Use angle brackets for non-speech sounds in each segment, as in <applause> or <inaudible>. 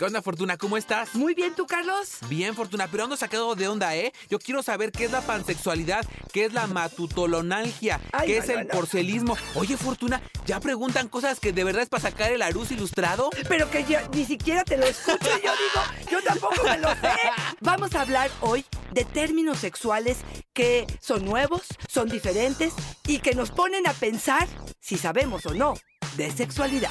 ¿Qué onda, Fortuna? ¿Cómo estás? Muy bien, ¿tú, Carlos? Bien, Fortuna, pero ando sacado de onda, ¿eh? Yo quiero saber qué es la pansexualidad, qué es la matutolonalgia, Ay, qué no, es no, el no. porcelismo. Oye, Fortuna, ¿ya preguntan cosas que de verdad es para sacar el aruz ilustrado? Pero que yo ni siquiera te lo escucho. Yo digo, yo tampoco me lo sé. Vamos a hablar hoy de términos sexuales que son nuevos, son diferentes y que nos ponen a pensar si sabemos o no de sexualidad.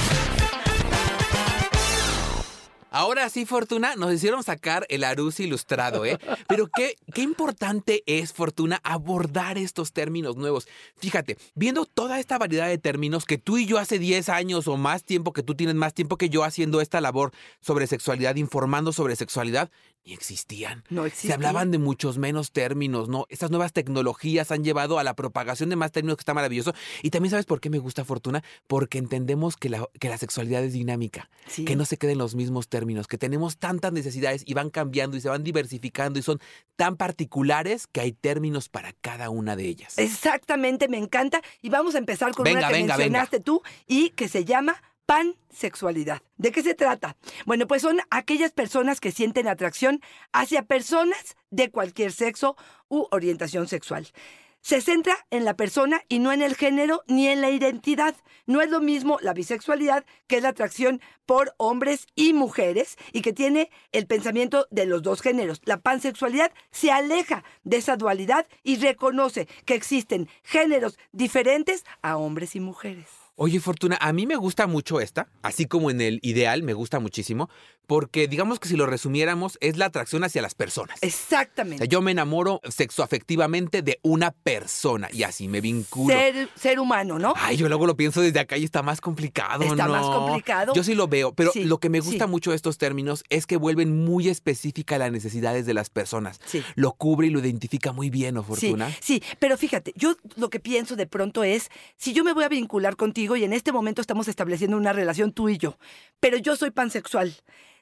Ahora sí, Fortuna, nos hicieron sacar el aruz ilustrado, ¿eh? Pero qué, qué importante es, Fortuna, abordar estos términos nuevos. Fíjate, viendo toda esta variedad de términos que tú y yo hace 10 años o más tiempo, que tú tienes más tiempo que yo haciendo esta labor sobre sexualidad, informando sobre sexualidad, ni existían. No Se existe. hablaban de muchos menos términos, ¿no? Estas nuevas tecnologías han llevado a la propagación de más términos que está maravilloso. Y también sabes por qué me gusta Fortuna, porque entendemos que la, que la sexualidad es dinámica Sí. que no se queden los mismos términos, que tenemos tantas necesidades y van cambiando y se van diversificando y son tan particulares que hay términos para cada una de ellas. Exactamente, me encanta. Y vamos a empezar con Venga, una que venga, venga. mencionaste tú y que se llama pansexualidad. ¿De qué se trata? Bueno, pues son aquellas personas que sienten atracción hacia personas de cualquier sexo u orientación sexual. Se centra en la persona y no en el género ni en la identidad. No es lo mismo la bisexualidad, que es la atracción por hombres y mujeres y que tiene el pensamiento de los dos géneros. La pansexualidad se aleja de esa dualidad y reconoce que existen géneros diferentes a hombres y mujeres. Oye, Fortuna, a mí me gusta mucho esta, así como en el ideal me gusta muchísimo, porque digamos que si lo resumiéramos, es la atracción hacia las personas. O Exactamente. sea, yo me enamoro sexoafectivamente de una persona y así me vinculo. ser, ser humano, ¿no? Ay, yo luego lo pienso desde acá y está más complicado, Está ¿no? más complicado. Yo sí lo veo, pero Sí, lo que me gusta sí. mucho de estos términos es que vuelven muy específicas las necesidades de las personas. Sí. Lo cubre y lo identifica muy bien, ¿o Fortuna? Sí, sí, pero fíjate, yo lo que pienso de pronto es, si yo me voy a vincular contigo y en este momento estamos estableciendo una relación tú y yo, pero yo soy pansexual.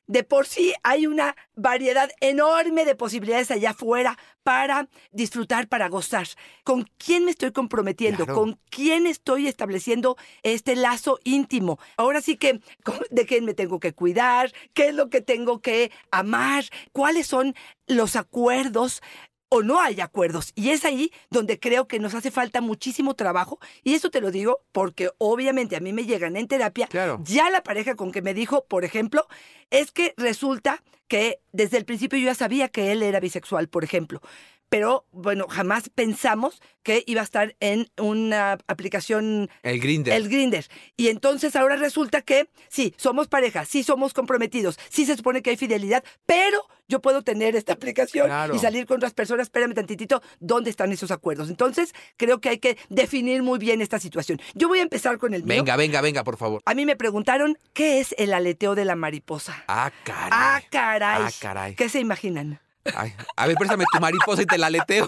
De por sí hay una variedad enorme de posibilidades allá afuera para disfrutar, para gozar. ¿Con quién me estoy comprometiendo? Claro. ¿Con quién estoy estableciendo este lazo íntimo? Ahora sí que, ¿de quién me tengo que cuidar? ¿Qué es lo que tengo que amar? ¿Cuáles son los acuerdos? O no hay acuerdos. Y es ahí donde creo que nos hace falta muchísimo trabajo. Y eso te lo digo porque obviamente a mí me llegan en terapia. Claro. Ya la pareja con que me dijo, por ejemplo, es que resulta que desde el principio yo ya sabía que él era bisexual, por ejemplo. Pero bueno, jamás pensamos que iba a estar en una aplicación El Grinder. el grinder. Y entonces ahora resulta que sí, somos pareja, sí somos comprometidos, sí se supone que hay fidelidad, pero yo puedo tener esta aplicación Claro. y salir con otras personas. Espérame tantitito, ¿dónde están esos acuerdos? Entonces creo que hay que definir muy bien esta situación. Yo voy a empezar con el mío. Venga, venga, venga, por favor. A mí me preguntaron qué es el aleteo de la mariposa. Ah, caray. Ah, caray. Ah, caray. ¿Qué se imaginan? A ver, préstame tu mariposa y te la aleteo.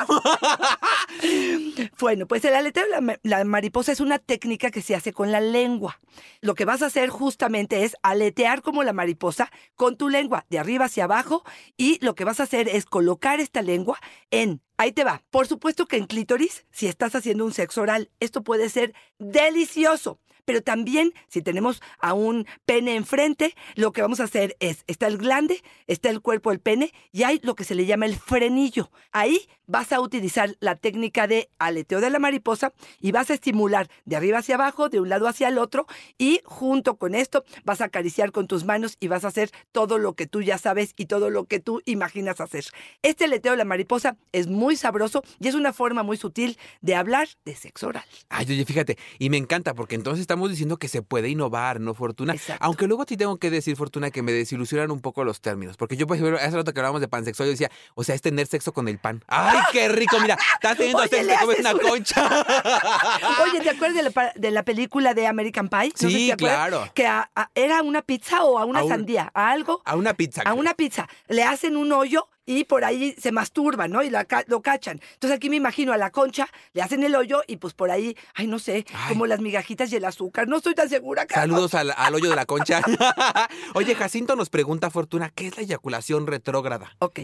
Bueno, pues el aleteo de la mariposa es una técnica que se hace con la lengua. Lo que vas a hacer justamente es aletear como la mariposa con tu lengua de arriba hacia abajo y lo que vas a hacer es colocar esta lengua en, ahí te va, por supuesto que en clítoris, si estás haciendo un sexo oral, esto puede ser delicioso. Pero también, si tenemos a un pene enfrente, lo que vamos a hacer es, está el glande, está el cuerpo del pene y hay lo que se le llama el frenillo. Ahí vas a utilizar la técnica de aleteo de la mariposa y vas a estimular de arriba hacia abajo, de un lado hacia el otro y junto con esto vas a acariciar con tus manos y vas a hacer todo lo que tú ya sabes y todo lo que tú imaginas hacer. Este aleteo de la mariposa es muy sabroso y es una forma muy sutil de hablar de sexo oral. Ay, oye, fíjate, y me encanta porque entonces diciendo que se puede innovar, ¿no, Fortuna? Exacto. Aunque luego te tengo que decir, Fortuna, que me desilusionan un poco los términos. Porque yo, por ejemplo, hace rato que hablábamos de pansexual, yo decía, o sea, es tener sexo con el pan. ¡Ay, <laughs> qué rico! Mira, estás teniendo sexo, le te comes una una- concha. <laughs> Oye, ¿te acuerdas de la, de la película de American Pie? No sé si Sí, te claro. Que a- a- era una pizza o a una A un- sandía, a algo, A una pizza. a una pizza. Le hacen un hoyo y por ahí se masturban, ¿no? Y la lo cachan. Entonces aquí me imagino a la concha, le hacen el hoyo y pues por ahí, ay, no sé, Ay. como las migajitas y el azúcar. No estoy tan segura. Carlos. Saludos al, al hoyo de la concha. <laughs> <laughs> Oye, Jacinto nos pregunta, Fortuna, ¿qué es la eyaculación retrógrada? Ok.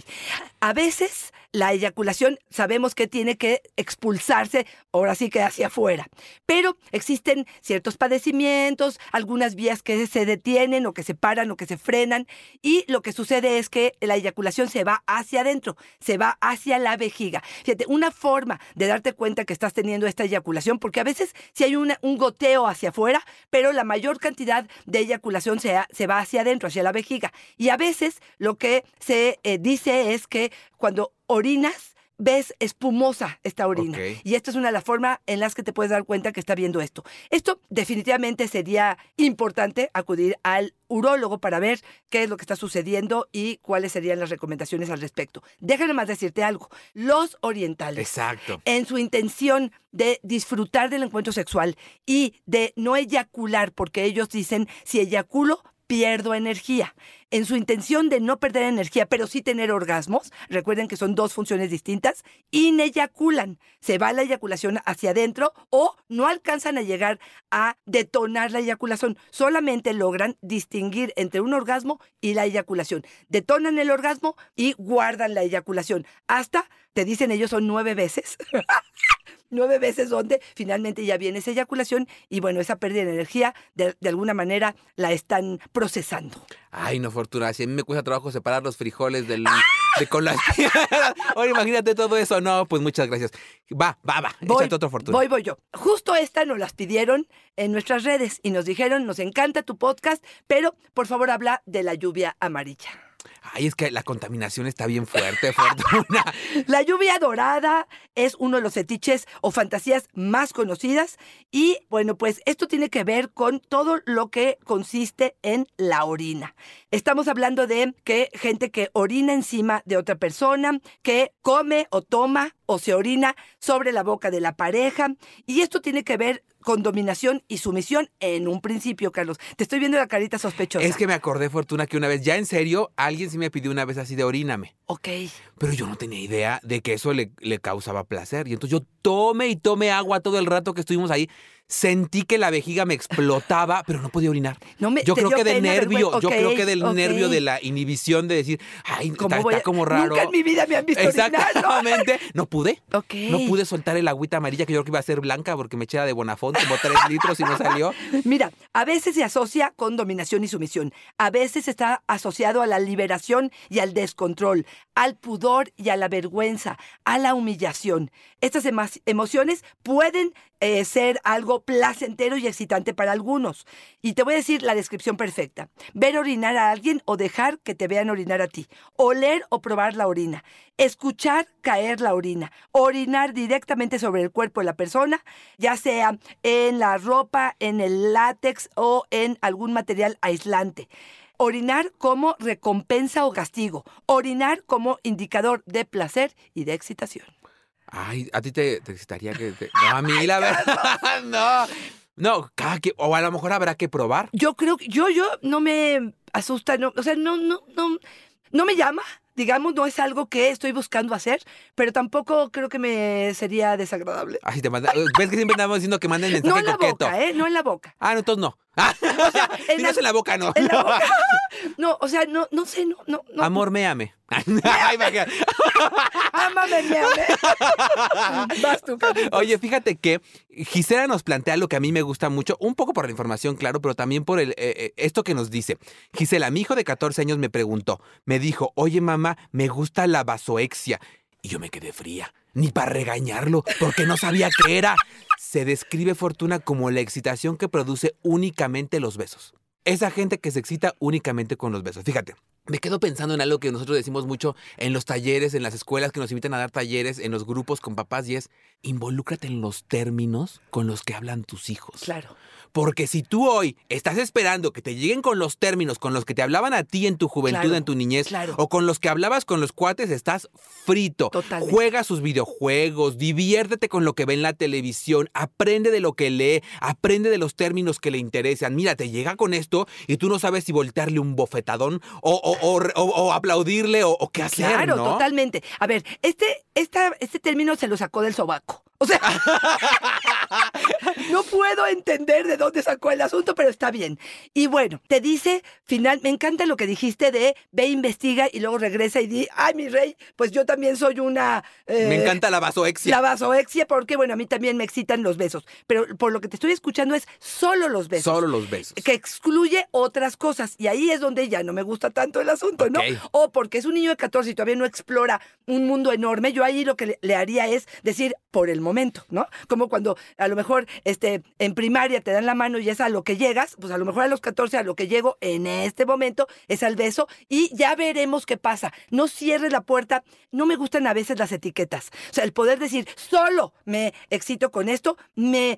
A veces la eyaculación sabemos que tiene que expulsarse, ahora sí que hacia afuera. Pero existen ciertos padecimientos, algunas vías que se detienen o que se paran o que se frenan. Y lo que sucede es que la eyaculación se va hacia adentro, se va hacia la vejiga. Fíjate, una forma de darte cuenta que estás teniendo esta eyaculación, porque a veces sí hay un goteo hacia afuera, pero la mayor cantidad de eyaculación se, se va hacia adentro, hacia la vejiga. Y a veces lo que se eh, dice es que cuando orinas, ves espumosa esta orina. Y esta es una de las formas en las que te puedes dar cuenta que está viendo esto. Esto definitivamente sería importante acudir al urólogo para ver qué es lo que está sucediendo y cuáles serían las recomendaciones al respecto. Déjame más decirte algo. Los orientales Exacto. en su intención de disfrutar del encuentro sexual y de no eyacular, porque ellos dicen, si eyaculo, pierdo energía. En su intención de no perder energía, pero sí tener orgasmos, recuerden que son dos funciones distintas, ineyaculan. Se va la eyaculación hacia adentro o no alcanzan a llegar a detonar la eyaculación. Solamente logran distinguir entre un orgasmo y la eyaculación. Detonan el orgasmo y guardan la eyaculación. Hasta, te dicen ellos, son nueve veces. <laughs> nueve veces donde finalmente ya viene esa eyaculación y bueno, esa pérdida de energía de, de alguna manera la están procesando. Ay, no, Fortuna, si a mí me cuesta trabajo separar los frijoles del, de con las. Ahora imagínate todo eso. No, pues muchas gracias. Va, va, va. Échate otro Fortuna. voy, voy yo. Justo esta nos las pidieron en nuestras redes y nos dijeron, nos encanta tu podcast, pero por favor habla de la lluvia amarilla. Ay, es que la contaminación está bien fuerte, Fortuna. <laughs> La lluvia dorada es uno de los fetiches o fantasías más conocidas y bueno, pues esto tiene que ver con todo lo que consiste en la orina. Estamos hablando de que gente que orina encima de otra persona, que come o toma o se orina sobre la boca de la pareja y esto tiene que ver con dominación y sumisión en un principio, Carlos. Te estoy viendo la carita sospechosa. Es que me acordé, Fortuna, que una vez, ya en serio, alguien sí me pidió una vez así de oríname. Ok. Pero yo no tenía idea de que eso le, le causaba placer. Y entonces yo tome y tome agua todo el rato que estuvimos ahí. Sentí que la vejiga me explotaba, pero no podía orinar. No me- yo creo dio que del nervio, yo creo que del nervio de la inhibición de decir, ay, ¿Cómo está, como raro. Nunca en mi vida me han visto orinar, ¿no? Exactamente. <laughs> No pude. No pude soltar el agüita amarilla que yo creo que iba a ser blanca porque me eché de Bonafont como tres litros y no salió. Mira, a veces se asocia con dominación y sumisión. A veces está asociado a la liberación y al descontrol, al pudor y a la vergüenza, a la humillación. Estas emociones pueden eh, ser algo placentero y excitante para algunos. Y te voy a decir la descripción perfecta. Ver orinar a alguien o dejar que te vean orinar a ti. Oler o probar la orina. Escuchar caer la orina. Orinar directamente sobre el cuerpo de la persona, ya sea en la ropa, en el látex o en algún material aislante. Orinar como recompensa o castigo. Orinar como indicador de placer y de excitación. Ay, a ti te, te excitaría que te... No, a <laughs> mí la verdad, <laughs> no. No, cada que... O a lo mejor habrá que probar. Yo creo que yo, yo no me asusta, no, o sea, no, no, no, no me llama, digamos, no es algo que estoy buscando hacer, pero tampoco creo que me sería desagradable. Ay, te manda... ¿Ves que siempre andamos diciendo que manden mensaje No en la coqueto? boca, ¿eh? No en la boca. Ah, no, entonces no. <laughs> Ah, en si la- no es en la boca, no. En la boca. No, o sea, no, no sé, no, no, no. Amor, méame. Ay, imagínate. <laughs> Ámame. <laughs> Vas tú, Carlitos. Oye, fíjate que Gisela nos plantea lo que a mí me gusta mucho, un poco por la información, claro, pero también por el, eh, eh, esto que nos dice. Gisela, mi hijo de 14 años me preguntó, me dijo, oye mamá, me gusta la vasoexia. Y yo me quedé fría, ni para regañarlo, porque no sabía qué era. Se describe Fortuna como la excitación que produce únicamente los besos. Esa gente que se excita únicamente con los besos. Fíjate, me quedo pensando en algo que nosotros decimos mucho en los talleres, en las escuelas que nos invitan a dar talleres, en los grupos con papás, y es involúcrate en los términos con los que hablan tus hijos. Claro. Porque si tú hoy estás esperando que te lleguen con los términos con los que te hablaban a ti en tu juventud, Claro, en tu niñez, claro. o con los que hablabas con los cuates, estás frito. Totalmente. Juega sus videojuegos, diviértete con lo que ve en la televisión, aprende de lo que lee, aprende de los términos que le interesan. Mira, te llega con esto y tú no sabes si voltearle un bofetadón o, o- o, o- o aplaudirle o, qué hacer, Claro, ¿no? totalmente. A ver, este, esta, este término se lo sacó del sobaco. O sea, <laughs> no puedo entender de dónde sacó el asunto, pero está bien. Y bueno, te dice, final, me encanta lo que dijiste de ve, investiga y luego regresa y di, ay, mi rey, pues yo también soy una... eh, Me encanta la vasoexia. La vasoexia, porque bueno, a mí también me excitan los besos. Pero por lo que te estoy escuchando es solo los besos. Solo los besos. que excluye otras cosas. Y ahí es donde ya no me gusta tanto el asunto, ¿no? O porque es un niño de 14 y todavía no explora un mundo enorme, yo ahí lo que le, le haría es decir por el momento, ¿no? Como cuando a lo mejor este, en primaria te dan la mano y es a lo que llegas, pues a lo mejor a los 14 a lo que llego en este momento es al beso y ya veremos qué pasa. No cierres la puerta. No me gustan a veces las etiquetas. O sea, el poder decir, solo me excito con esto, me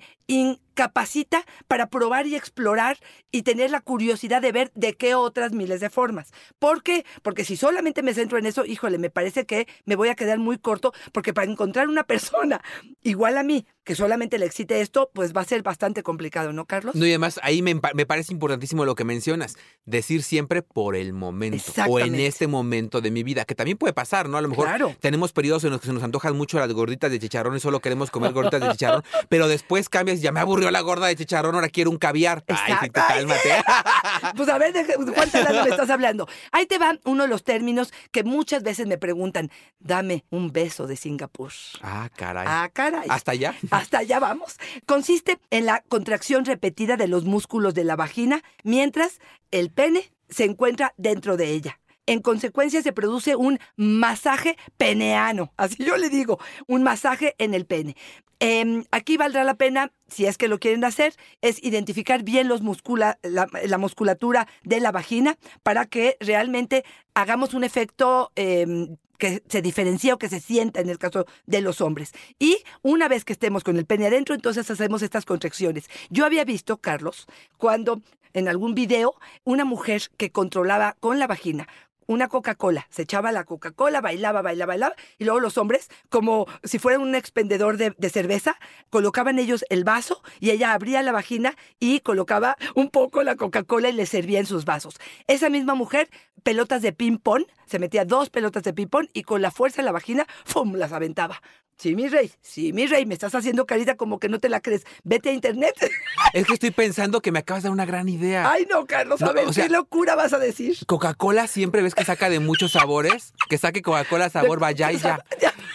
incapacita para probar y explorar y tener la curiosidad de ver de qué otras miles de formas. ¿Por qué? Porque si solamente me centro en eso, híjole, me parece que me voy a quedar muy corto, porque para encontrar una <laughs> persona igual a mí que solamente le excite esto, pues va a ser bastante complicado, ¿no, Carlos? No, y además ahí me, me parece importantísimo lo que mencionas, decir siempre por el momento o en este momento de mi vida, que también puede pasar, ¿no? A lo mejor Claro. tenemos periodos en los que se nos antojan mucho las gorditas de chicharrón y solo queremos comer gorditas de chicharrón, pero después cambias, ya me aburrió la gorda de chicharrón, ahora quiero un caviar. Ay, Exacto. cálmate. <laughs> Pues a ver, ¿de cuántas lana me estás hablando? Ahí te va uno de los términos que muchas veces me preguntan. Dame un beso de Singapur. ah, caray. Ah, caray. ¿Hasta allá? Hasta allá vamos. Consiste en la contracción repetida de los músculos de la vagina mientras el pene se encuentra dentro de ella. En consecuencia se produce un masaje peneano, <laughs> así yo le digo, un masaje en el pene. Em, aquí valdrá la pena, si es que lo quieren hacer, es identificar bien los muscula, la, la musculatura de la vagina para que realmente hagamos un efecto em, que se diferencie o que se sienta en el caso de los hombres. Y una vez que estemos con el pene adentro, entonces hacemos estas contracciones. Yo había visto, Carlos, cuando en algún video, una mujer que controlaba con la vagina una Coca-Cola, se echaba la Coca-Cola, bailaba, bailaba, bailaba, y luego los hombres, como si fueran un expendedor de, de cerveza, colocaban ellos el vaso y ella abría la vagina y colocaba un poco la Coca-Cola y le servía en sus vasos. Esa misma mujer, pelotas de ping-pong, se metía dos pelotas de ping-pong y con la fuerza de la vagina, ¡fum!, las aventaba. Sí, mi rey, sí, mi rey, me estás haciendo carita como que no te la crees. Vete a internet. <laughs> Es que estoy pensando que me acabas de dar una gran idea. Ay, no, Carlos, a No, ver, o sea- qué locura vas a decir. Coca-Cola siempre ves que saca de muchos sabores, que saque Coca-Cola sabor vaya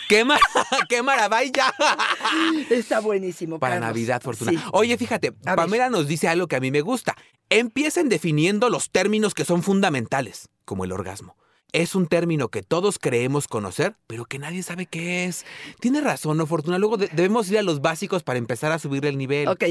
¡Qué, mar <laughs> ¡Qué maravilla! Está buenísimo. Para Carlos. Navidad, Fortuna. Sí. Oye, fíjate, A ver. Pamela nos dice algo que a mí me gusta. Empiecen definiendo los términos que son fundamentales, como el orgasmo. Es un término que todos creemos conocer, pero que nadie sabe qué es. Tiene razón, ¿no, Fortuna? Luego de- debemos ir a los básicos para empezar a subir el nivel. Ok,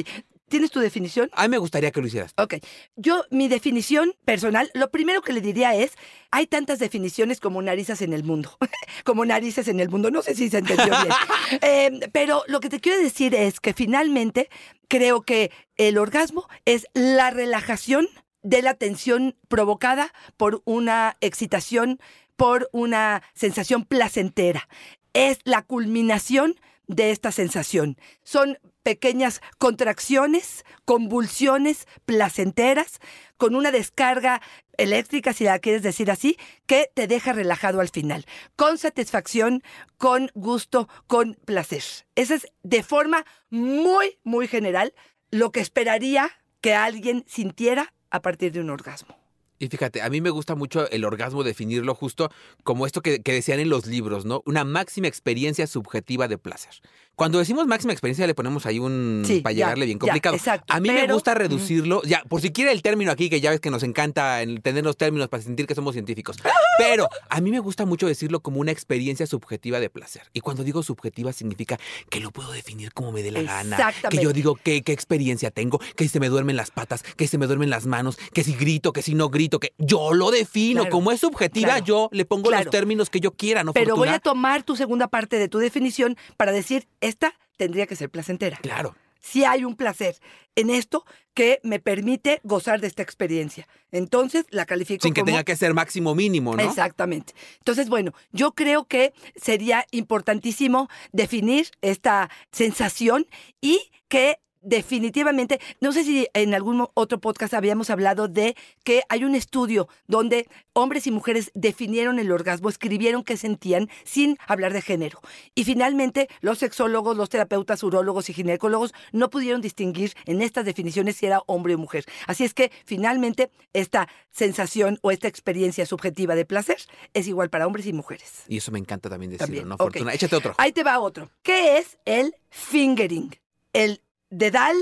¿tienes tu definición? A mí me gustaría que lo hicieras. Ok, yo mi definición personal, lo primero que le diría es, hay tantas definiciones como narices en el mundo, <laughs> como narices en el mundo, no sé si se entendió bien, <laughs> Eh, pero lo que te quiero decir es que finalmente creo que el orgasmo es la relajación de la tensión provocada por una excitación, por una sensación placentera. Es la culminación de esta sensación. Son pequeñas contracciones, convulsiones placenteras, con una descarga eléctrica, si la quieres decir así, que te deja relajado al final, con satisfacción, con gusto, con placer. Esa es de forma muy, muy general lo que esperaría que alguien sintiera a partir de un orgasmo. Y fíjate, a mí me gusta mucho el orgasmo definirlo justo como esto que, decían en los libros, ¿no? Una máxima experiencia subjetiva de placer. Cuando decimos máxima experiencia le ponemos ahí un Sí, para ya, llegarle bien ya, complicado. exacto, a mí me gusta reducirlo, ya, por si quiere el término aquí, que ya ves que nos encanta el tener los términos para sentir que somos científicos. <laughs> Pero a mí me gusta mucho decirlo como una experiencia subjetiva de placer. Y cuando digo subjetiva significa que lo puedo definir como me dé la gana. Que yo digo qué, qué experiencia tengo, que si se me duermen las patas, que se me duermen las manos, que si grito, que si no grito, que yo lo defino. Claro, como es subjetiva, claro, yo le pongo claro. los términos que yo quiera, ¿no? Pero voy a tomar tu segunda parte de tu definición para decir, esta tendría que ser placentera. Claro. Si hay un placer en esto que me permite gozar de esta experiencia. Entonces la califico Sin que como tenga que ser máximo mínimo, ¿no? Exactamente. Entonces, bueno, yo creo que sería importantísimo definir esta sensación y que definitivamente, no sé si en algún otro podcast habíamos hablado de que hay un estudio donde hombres y mujeres definieron el orgasmo, escribieron qué sentían sin hablar de género. Y finalmente los sexólogos, los terapeutas, urólogos y ginecólogos no pudieron distinguir en estas definiciones si era hombre o mujer. Así es que finalmente esta sensación o esta experiencia subjetiva de placer es igual para hombres y mujeres. Y eso me encanta también decirlo, También, ¿no. Fortuna? Échate otro. Ahí te va otro. ¿Qué es el fingering? El dedal,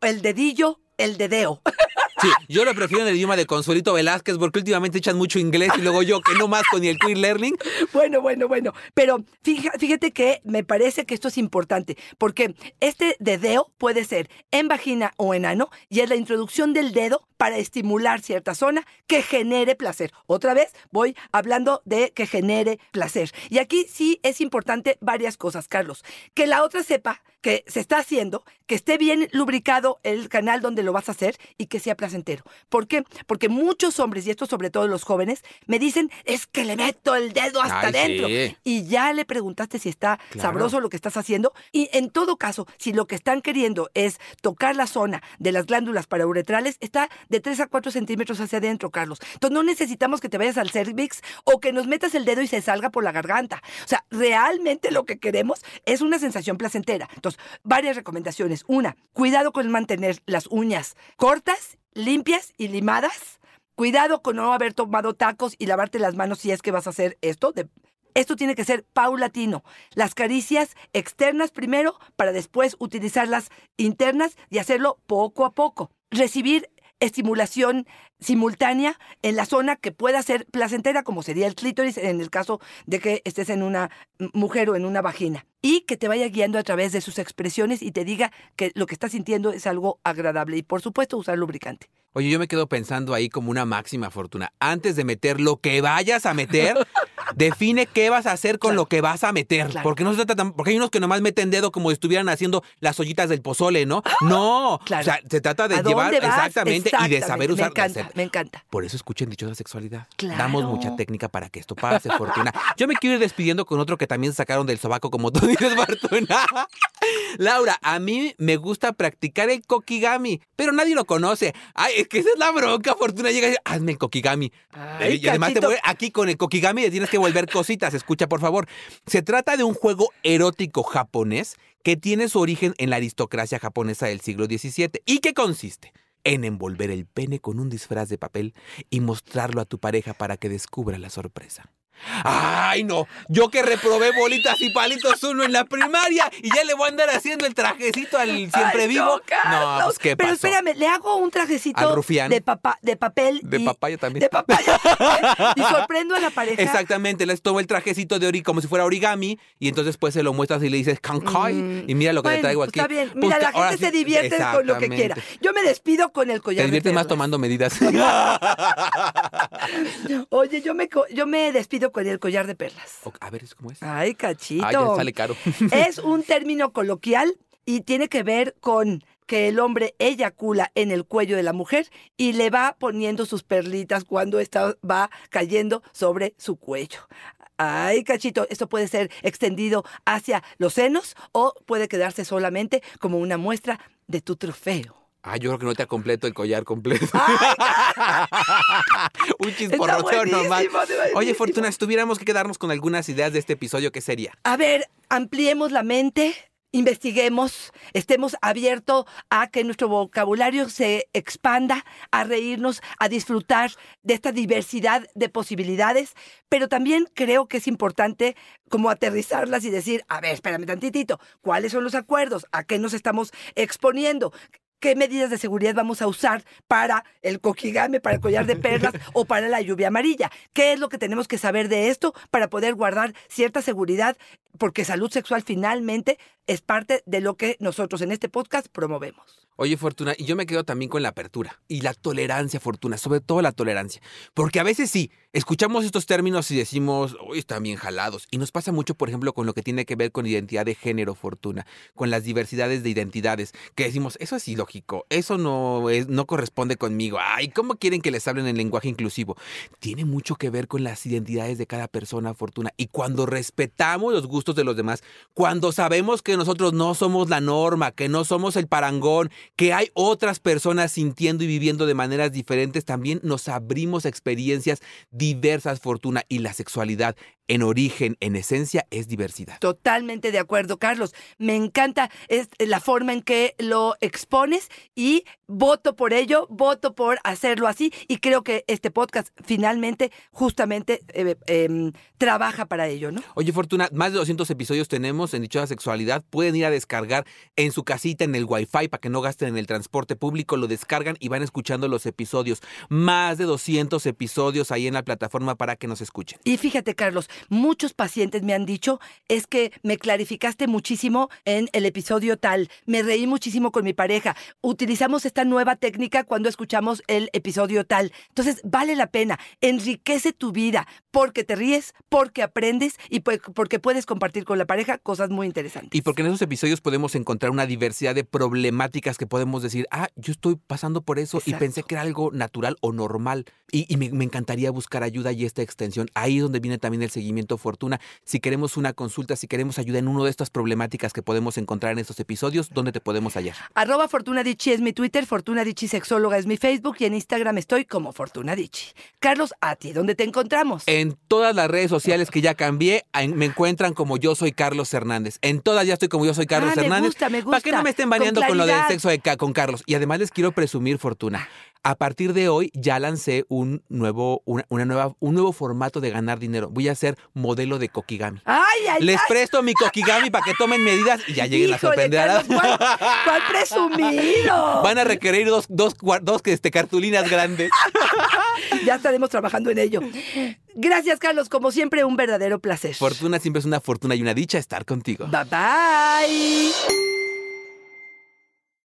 el dedillo, el dedeo. <laughs> Sí, yo lo prefiero en el idioma de Consuelito Velázquez porque últimamente echan mucho inglés y luego yo que no más con el queer learning. <laughs> Bueno, bueno, bueno. Pero fíjate que me parece que esto es importante, porque este dedeo puede ser en vagina o en ano, y es la introducción del dedo para estimular cierta zona que genere placer. Otra vez voy hablando de que genere placer. Y aquí sí es importante varias cosas, Carlos. Que la otra sepa que se está haciendo, que esté bien lubricado el canal donde lo vas a hacer y que sea placentero. ¿Por qué? Porque muchos hombres, y esto sobre todo los jóvenes, me dicen, es que le meto el dedo hasta Ay, adentro. sí. Y ya le preguntaste si está Claro. sabroso lo que estás haciendo. Y en todo caso, si lo que están queriendo es tocar la zona de las glándulas parauretrales, está de 3 a 4 centímetros hacia adentro, Carlos. Entonces no necesitamos que te vayas al cervix o que nos metas el dedo y se salga por la garganta. O sea, realmente lo que queremos es una sensación placentera. Entonces, varias recomendaciones. Una, cuidado con mantener las uñas cortas, limpias y limadas. Cuidado con no haber tomado tacos y lavarte las manos si es que vas a hacer esto. esto tiene que ser paulatino. Las caricias externas primero para después utilizar las internas y hacerlo poco a poco. Recibir estimulación simultánea en la zona que pueda ser placentera, como sería el clítoris en el caso de que estés en una mujer o en una vagina. Y que te vaya guiando a través de sus expresiones y te diga que lo que estás sintiendo es algo agradable. Y por supuesto usar lubricante. Oye, yo me quedo pensando ahí como una máxima fortuna. Antes de meter lo que vayas a meter, <laughs> define qué vas a hacer con Claro. lo que vas a meter. Claro. Porque no se trata tan- porque hay unos que nomás meten dedo como si estuvieran haciendo las ollitas del pozole, ¿no? <laughs> No. Claro. O sea, se trata de ¿A llevar exactamente, y de saber usar. Me encanta, me encanta. Por eso escuchen dichosa sexualidad. Claro. Damos mucha técnica para que esto pase, Fortuna. Yo me quiero ir despidiendo con otro que también sacaron del sobaco, como tú <laughs> dices, Fortuna. Laura, a mí me gusta practicar el kokigami, pero nadie lo conoce. Ay, es que esa es la bronca, Fortuna. Llega y dice, hazme el kokigami. Ay, y además te voy- aquí con el kokigami le tienes que volver cositas. Escucha, por favor. Se trata de un juego erótico japonés que tiene su origen en la aristocracia japonesa del siglo XVII y que consiste en envolver el pene con un disfraz de papel y mostrarlo a tu pareja para que descubra la sorpresa. ¡Ay, no! Yo que reprobé bolitas y palitos uno en la primaria y ya le voy a andar haciendo el trajecito al siempre Ay, vivo. No, Carlos. pues qué Pero pasó. espérame, le hago un trajecito de, papa, de papel. De y- papaya también. De papaya. <laughs> y sorprendo a la pareja. Exactamente, les tomo el trajecito de ori como si fuera origami y entonces pues se lo muestras y le dices kankai Mm, y mira lo que bueno, te traigo pues aquí. Está bien. Mira, la gente se divierte con lo que quiera. Yo me despido con el collar Te diviertes de más tomando medidas. <laughs> Oye, yo me, yo me despido con el collar de perlas. A ver, ¿es cómo es? Ay, cachito. Ah, ya sale caro. <laughs> Es un término coloquial y tiene que ver con que el hombre eyacula en el cuello de la mujer y le va poniendo sus perlitas cuando esta va cayendo sobre su cuello. Ay, cachito, esto puede ser extendido hacia los senos o puede quedarse solamente como una muestra de tu trofeo. Ah, yo creo que no te ha completo el collar completo. <laughs> Un chisporroteo nomás. Oye. Fortuna, si tuviéramos que quedarnos con algunas ideas de este episodio, ¿qué sería? A ver, ampliemos la mente, investiguemos, estemos abiertos a que nuestro vocabulario se expanda, a reírnos, a disfrutar de esta diversidad de posibilidades, pero también creo que es importante como aterrizarlas y decir, a ver, espérame tantitito, ¿cuáles son los acuerdos? ¿A qué nos estamos exponiendo? ¿Qué medidas de seguridad vamos a usar para el kokigame, para el collar de perlas <laughs> o para la lluvia amarilla? ¿Qué es lo que tenemos que saber de esto para poder guardar cierta seguridad? Porque salud sexual finalmente es parte de lo que nosotros en este podcast promovemos. Oye, Fortuna, y yo me quedo también con la apertura y la tolerancia, Fortuna, sobre todo la tolerancia. Porque a veces sí, escuchamos estos términos y decimos, uy, están bien jalados. Y nos pasa mucho, por ejemplo, con lo que tiene que ver con identidad de género, Fortuna, con las diversidades de identidades, que decimos, eso es ilógico, eso no, es, no corresponde conmigo. Ay, ¿cómo quieren que les hablen en lenguaje inclusivo? Tiene mucho que ver con las identidades de cada persona, Fortuna. Y cuando respetamos los gustos de los demás, cuando sabemos que nosotros no somos la norma, que no somos el parangón, que hay otras personas sintiendo y viviendo de maneras diferentes, también nos abrimos a experiencias diversas, Fortuna, y la sexualidad en origen, en esencia, es diversidad. Totalmente de acuerdo, Carlos. Me encanta es la forma en que lo expones y voto por ello, voto por hacerlo así y creo que este podcast finalmente justamente eh, eh, trabaja para ello, ¿no? Oye, Fortuna, más de 200 episodios tenemos en Dichosa Sexualidad. Pueden ir a descargar en su casita, en el Wi-Fi, para que no gasten en el transporte público. Lo descargan y van escuchando los episodios. Más de 200 episodios ahí en la plataforma para que nos escuchen. Y fíjate, Carlos, muchos pacientes me han dicho es que me clarificaste muchísimo en el episodio tal. Me reí muchísimo con mi pareja. Utilizamos esta nueva técnica cuando escuchamos el episodio tal. Entonces, vale la pena. Enriquece tu vida porque te ríes, porque aprendes y pues, porque puedes compartir con la pareja cosas muy interesantes. Y porque en esos episodios podemos encontrar una diversidad de problemáticas que podemos decir, ah, yo estoy pasando por eso y pensé que era algo natural o normal. Y, y me, me encantaría buscar ayuda y esta extensión. Ahí es donde viene también el seguimiento Fortuna. Si queremos una consulta, si queremos ayuda en una de estas problemáticas que podemos encontrar en estos episodios, ¿dónde te podemos hallar? Arroba Fortuna es mi Twitter, Fortuna Sexóloga es mi Facebook y en Instagram estoy como Fortuna Dicci. Carlos, ¿a ti dónde te encontramos? En todas las redes sociales que ya cambié, me encuentran como yo soy Carlos Hernández. En todas ya estoy como yo soy Carlos Ah, me Hernández. gusta, me Para que no gusta. me estén baneando con, lo del sexo de con Carlos. Y además les quiero presumir, Fortuna. A partir de hoy ya lancé un nuevo, una, una nueva, un nuevo formato de ganar dinero. Voy a ser modelo de Kokigami. Ay, ay, Les ay. presto mi Kokigami para que tomen medidas y ya lleguen a Híjole, sorprender a la- Carlos, ¿cuál, cuál presumido? <laughs> Van a requerir dos, dos, dos este, cartulinas grandes. <laughs> Ya estaremos trabajando en ello. Gracias, Carlos. Como siempre, un verdadero placer. Fortuna siempre es una fortuna y una dicha estar contigo. Bye bye.